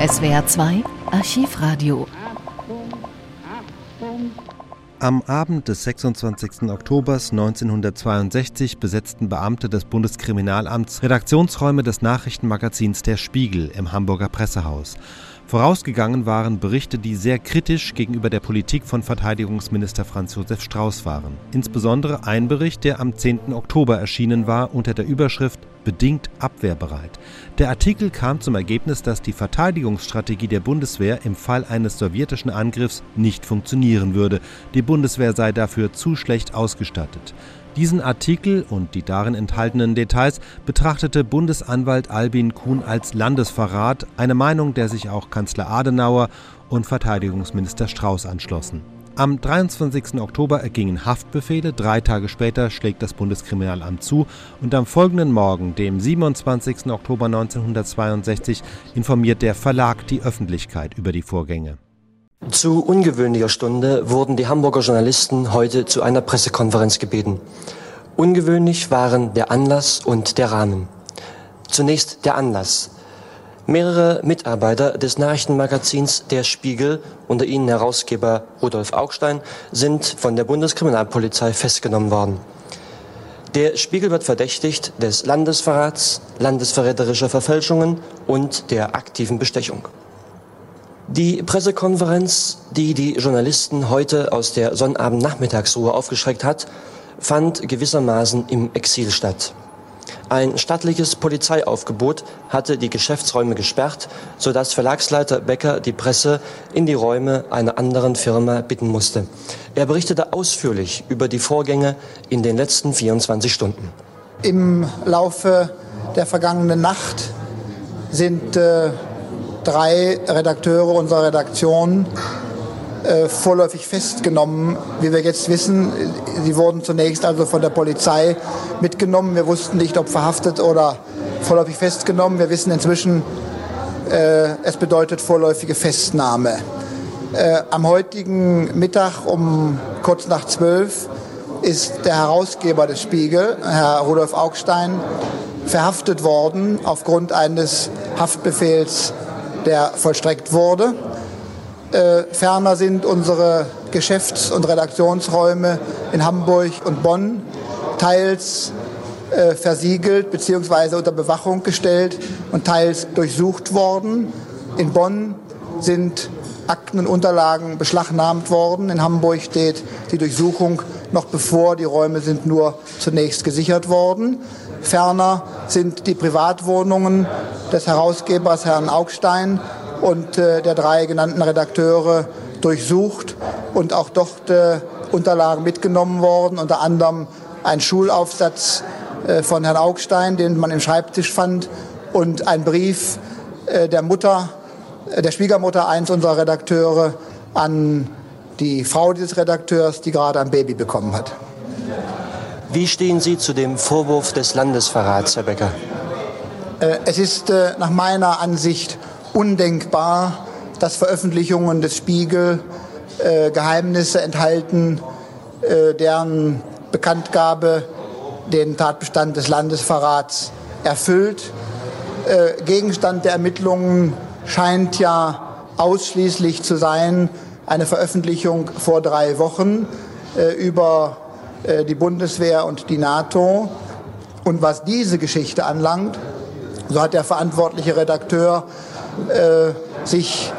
SWR 2 Archivradio. Am Abend des 26. Oktober 1962 besetzten Beamte des Bundeskriminalamts Redaktionsräume des Nachrichtenmagazins Der Spiegel im Hamburger Pressehaus. Vorausgegangen waren Berichte, die sehr kritisch gegenüber der Politik von Verteidigungsminister Franz Josef Strauß waren. Insbesondere ein Bericht, der am 10. Oktober erschienen war unter der Überschrift Bedingt abwehrbereit. Der Artikel kam zum Ergebnis, dass die Verteidigungsstrategie der Bundeswehr im Fall eines sowjetischen Angriffs nicht funktionieren würde. Die Bundeswehr sei dafür zu schlecht ausgestattet. Diesen Artikel und die darin enthaltenen Details betrachtete Bundesanwalt Albin Kuhn als Landesverrat, eine Meinung, der sich auch Kanzler Adenauer und Verteidigungsminister Strauß anschlossen. Am 23. Oktober ergingen Haftbefehle, drei Tage später schlägt das Bundeskriminalamt zu und am folgenden Morgen, dem 27. Oktober 1962, informiert der Verlag die Öffentlichkeit über die Vorgänge. Zu ungewöhnlicher Stunde wurden die Hamburger Journalisten heute zu einer Pressekonferenz gebeten. Ungewöhnlich waren der Anlass und der Rahmen. Zunächst der Anlass. Mehrere Mitarbeiter des Nachrichtenmagazins Der Spiegel, unter ihnen Herausgeber Rudolf Augstein, sind von der Bundeskriminalpolizei festgenommen worden. Der Spiegel wird verdächtigt des Landesverrats, landesverräterischer Verfälschungen und der aktiven Bestechung. Die Pressekonferenz, die die Journalisten heute aus der Sonnabend-Nachmittagsruhe aufgeschreckt hat, fand gewissermaßen im Exil statt. Ein stattliches Polizeiaufgebot hatte die Geschäftsräume gesperrt, sodass Verlagsleiter Becker die Presse in die Räume einer anderen Firma bitten musste. Er berichtete ausführlich über die Vorgänge in den letzten 24 Stunden. Im Laufe der vergangenen Nacht sind äh drei Redakteure unserer Redaktion äh, vorläufig festgenommen. Wie wir jetzt wissen, sie wurden zunächst also von der Polizei mitgenommen. Wir wussten nicht, ob verhaftet oder vorläufig festgenommen. Wir wissen inzwischen, äh, es bedeutet vorläufige Festnahme. Äh, am heutigen Mittag um kurz nach zwölf ist der Herausgeber des Spiegel, Herr Rudolf Augstein, verhaftet worden aufgrund eines Haftbefehls der vollstreckt wurde. Äh, ferner sind unsere Geschäfts- und Redaktionsräume in Hamburg und Bonn teils äh, versiegelt bzw. unter Bewachung gestellt und teils durchsucht worden. In Bonn sind Akten und Unterlagen beschlagnahmt worden. In Hamburg steht die Durchsuchung noch bevor. Die Räume sind nur zunächst gesichert worden. Ferner sind die Privatwohnungen des Herausgebers Herrn Augstein und äh, der drei genannten Redakteure durchsucht und auch dort äh, Unterlagen mitgenommen worden, unter anderem ein Schulaufsatz äh, von Herrn Augstein, den man im Schreibtisch fand, und ein Brief äh, der Mutter, äh, der Schwiegermutter eins unserer Redakteure an die Frau dieses Redakteurs, die gerade ein Baby bekommen hat. Wie stehen Sie zu dem Vorwurf des Landesverrats, Herr Becker? Äh, es ist äh, nach meiner Ansicht undenkbar, dass Veröffentlichungen des Spiegel äh, Geheimnisse enthalten, deren Bekanntgabe den Tatbestand des Landesverrats erfüllt. Gegenstand der Ermittlungen scheint ja ausschließlich zu sein eine Veröffentlichung vor drei Wochen über äh, die Bundeswehr und die NATO. Und was diese Geschichte anlangt, so hat der verantwortliche Redakteur äh, sich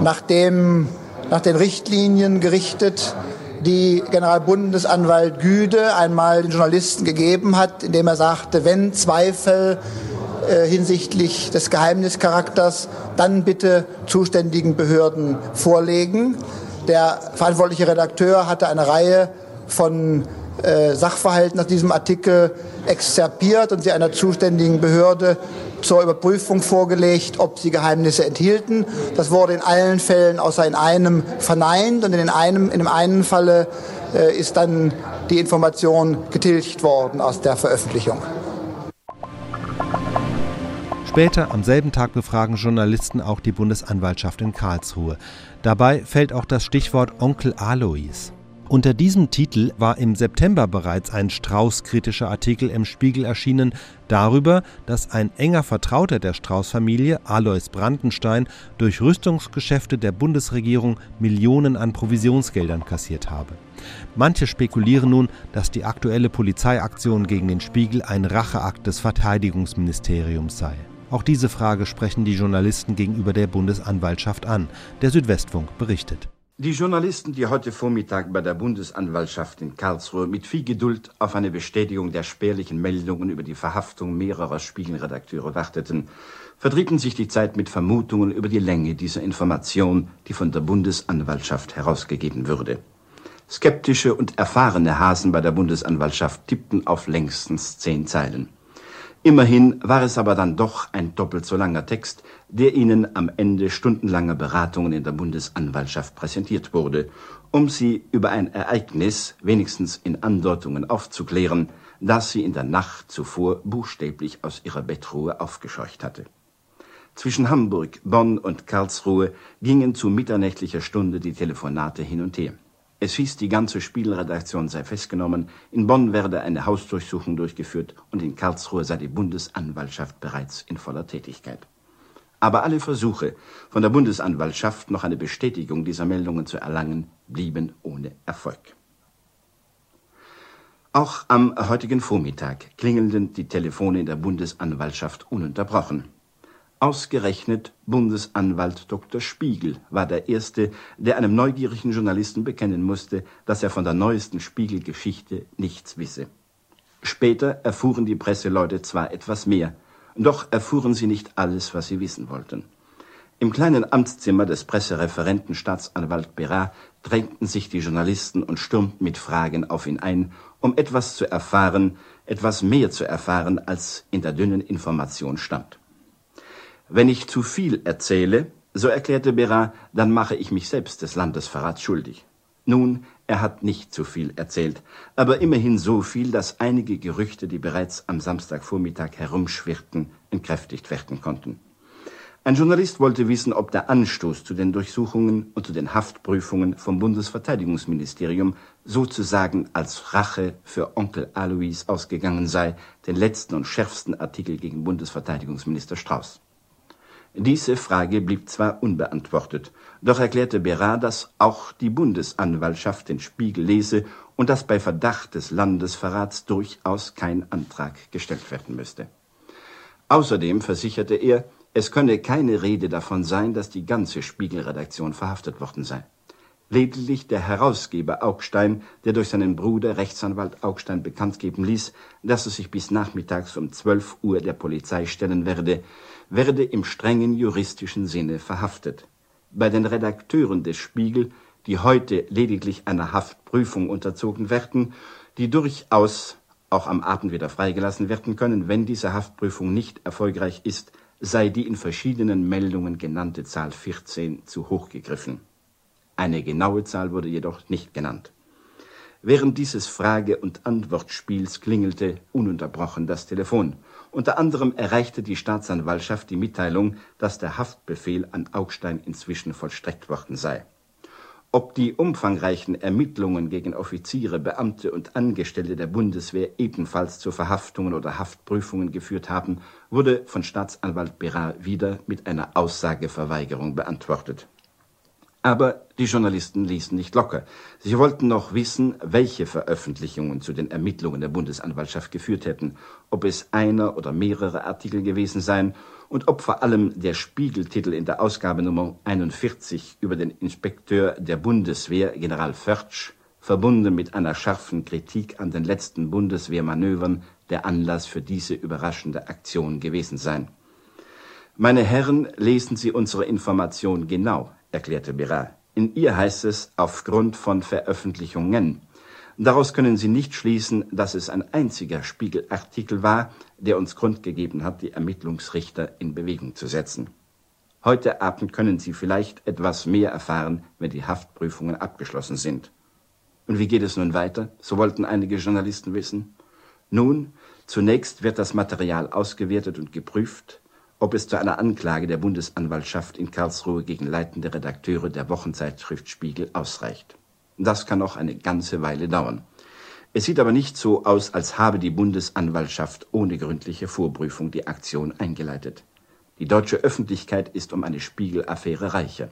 nach, dem, nach den Richtlinien gerichtet, die Generalbundesanwalt Güde einmal den Journalisten gegeben hat, indem er sagte, wenn Zweifel äh, hinsichtlich des Geheimnischarakters, dann bitte zuständigen Behörden vorlegen. Der verantwortliche Redakteur hatte eine Reihe von äh, Sachverhalten aus diesem Artikel exzerpiert und sie einer zuständigen Behörde zur Überprüfung vorgelegt, ob sie Geheimnisse enthielten. Das wurde in allen Fällen außer in einem verneint und in, einem, in dem einen Falle äh, ist dann die Information getilgt worden aus der Veröffentlichung. Später am selben Tag befragen Journalisten auch die Bundesanwaltschaft in Karlsruhe. Dabei fällt auch das Stichwort Onkel Alois. Unter diesem Titel war im September bereits ein Strauß-kritischer Artikel im Spiegel erschienen darüber, dass ein enger Vertrauter der Strauß-Familie, Alois Brandenstein, durch Rüstungsgeschäfte der Bundesregierung Millionen an Provisionsgeldern kassiert habe. Manche spekulieren nun, dass die aktuelle Polizeiaktion gegen den Spiegel ein Racheakt des Verteidigungsministeriums sei. Auch diese Frage sprechen die Journalisten gegenüber der Bundesanwaltschaft an. Der Südwestfunk berichtet. Die Journalisten, die heute Vormittag bei der Bundesanwaltschaft in Karlsruhe mit viel Geduld auf eine Bestätigung der spärlichen Meldungen über die Verhaftung mehrerer Spiegelredakteure warteten, vertrieben sich die Zeit mit Vermutungen über die Länge dieser Information, die von der Bundesanwaltschaft herausgegeben würde. Skeptische und erfahrene Hasen bei der Bundesanwaltschaft tippten auf längstens zehn Zeilen. Immerhin war es aber dann doch ein doppelt so langer Text, der ihnen am Ende stundenlanger Beratungen in der Bundesanwaltschaft präsentiert wurde, um sie über ein Ereignis wenigstens in Andeutungen aufzuklären, das sie in der Nacht zuvor buchstäblich aus ihrer Bettruhe aufgescheucht hatte. Zwischen Hamburg, Bonn und Karlsruhe gingen zu mitternächtlicher Stunde die Telefonate hin und her. Es hieß, die ganze Spielredaktion sei festgenommen, in Bonn werde eine Hausdurchsuchung durchgeführt und in Karlsruhe sei die Bundesanwaltschaft bereits in voller Tätigkeit. Aber alle Versuche, von der Bundesanwaltschaft noch eine Bestätigung dieser Meldungen zu erlangen, blieben ohne Erfolg. Auch am heutigen Vormittag klingelten die Telefone in der Bundesanwaltschaft ununterbrochen. Ausgerechnet Bundesanwalt Dr. Spiegel war der Erste, der einem neugierigen Journalisten bekennen musste, dass er von der neuesten Spiegelgeschichte nichts wisse. Später erfuhren die Presseleute zwar etwas mehr, doch erfuhren sie nicht alles, was sie wissen wollten. Im kleinen Amtszimmer des Pressereferenten Staatsanwalt Berat drängten sich die Journalisten und stürmten mit Fragen auf ihn ein, um etwas zu erfahren, etwas mehr zu erfahren, als in der dünnen Information stand. Wenn ich zu viel erzähle, so erklärte Berat, dann mache ich mich selbst des Landesverrats schuldig. Nun, er hat nicht zu viel erzählt, aber immerhin so viel, dass einige Gerüchte, die bereits am Samstagvormittag herumschwirrten, entkräftigt werden konnten. Ein Journalist wollte wissen, ob der Anstoß zu den Durchsuchungen und zu den Haftprüfungen vom Bundesverteidigungsministerium sozusagen als Rache für Onkel Alois ausgegangen sei, den letzten und schärfsten Artikel gegen Bundesverteidigungsminister Strauß. Diese Frage blieb zwar unbeantwortet, doch erklärte Berat, dass auch die Bundesanwaltschaft den Spiegel lese und dass bei Verdacht des Landesverrats durchaus kein Antrag gestellt werden müsste. Außerdem versicherte er, es könne keine Rede davon sein, dass die ganze Spiegelredaktion verhaftet worden sei. Lediglich der Herausgeber Augstein, der durch seinen Bruder Rechtsanwalt Augstein bekannt geben ließ, dass er sich bis nachmittags um 12 Uhr der Polizei stellen werde, werde im strengen juristischen Sinne verhaftet. Bei den Redakteuren des Spiegel, die heute lediglich einer Haftprüfung unterzogen werden, die durchaus auch am Abend wieder freigelassen werden können, wenn diese Haftprüfung nicht erfolgreich ist, sei die in verschiedenen Meldungen genannte Zahl 14 zu hoch gegriffen. Eine genaue Zahl wurde jedoch nicht genannt. Während dieses Frage- und Antwortspiels klingelte ununterbrochen das Telefon. Unter anderem erreichte die Staatsanwaltschaft die Mitteilung, dass der Haftbefehl an Augstein inzwischen vollstreckt worden sei. Ob die umfangreichen Ermittlungen gegen Offiziere, Beamte und Angestellte der Bundeswehr ebenfalls zu Verhaftungen oder Haftprüfungen geführt haben, wurde von Staatsanwalt Berat wieder mit einer Aussageverweigerung beantwortet. Aber die Journalisten ließen nicht locker. Sie wollten noch wissen, welche Veröffentlichungen zu den Ermittlungen der Bundesanwaltschaft geführt hätten, ob es einer oder mehrere Artikel gewesen seien und ob vor allem der Spiegeltitel in der Ausgabe Nummer 41 über den Inspekteur der Bundeswehr, General Förtsch, verbunden mit einer scharfen Kritik an den letzten Bundeswehrmanövern, der Anlass für diese überraschende Aktion gewesen sein. Meine Herren, lesen Sie unsere Information genau erklärte Berat. In ihr heißt es aufgrund von Veröffentlichungen. Daraus können Sie nicht schließen, dass es ein einziger Spiegelartikel war, der uns Grund gegeben hat, die Ermittlungsrichter in Bewegung zu setzen. Heute Abend können Sie vielleicht etwas mehr erfahren, wenn die Haftprüfungen abgeschlossen sind. Und wie geht es nun weiter? So wollten einige Journalisten wissen. Nun, zunächst wird das Material ausgewertet und geprüft, ob es zu einer Anklage der Bundesanwaltschaft in Karlsruhe gegen leitende Redakteure der Wochenzeitschrift Spiegel ausreicht. Das kann noch eine ganze Weile dauern. Es sieht aber nicht so aus, als habe die Bundesanwaltschaft ohne gründliche Vorprüfung die Aktion eingeleitet. Die deutsche Öffentlichkeit ist um eine Spiegel-Affäre reicher.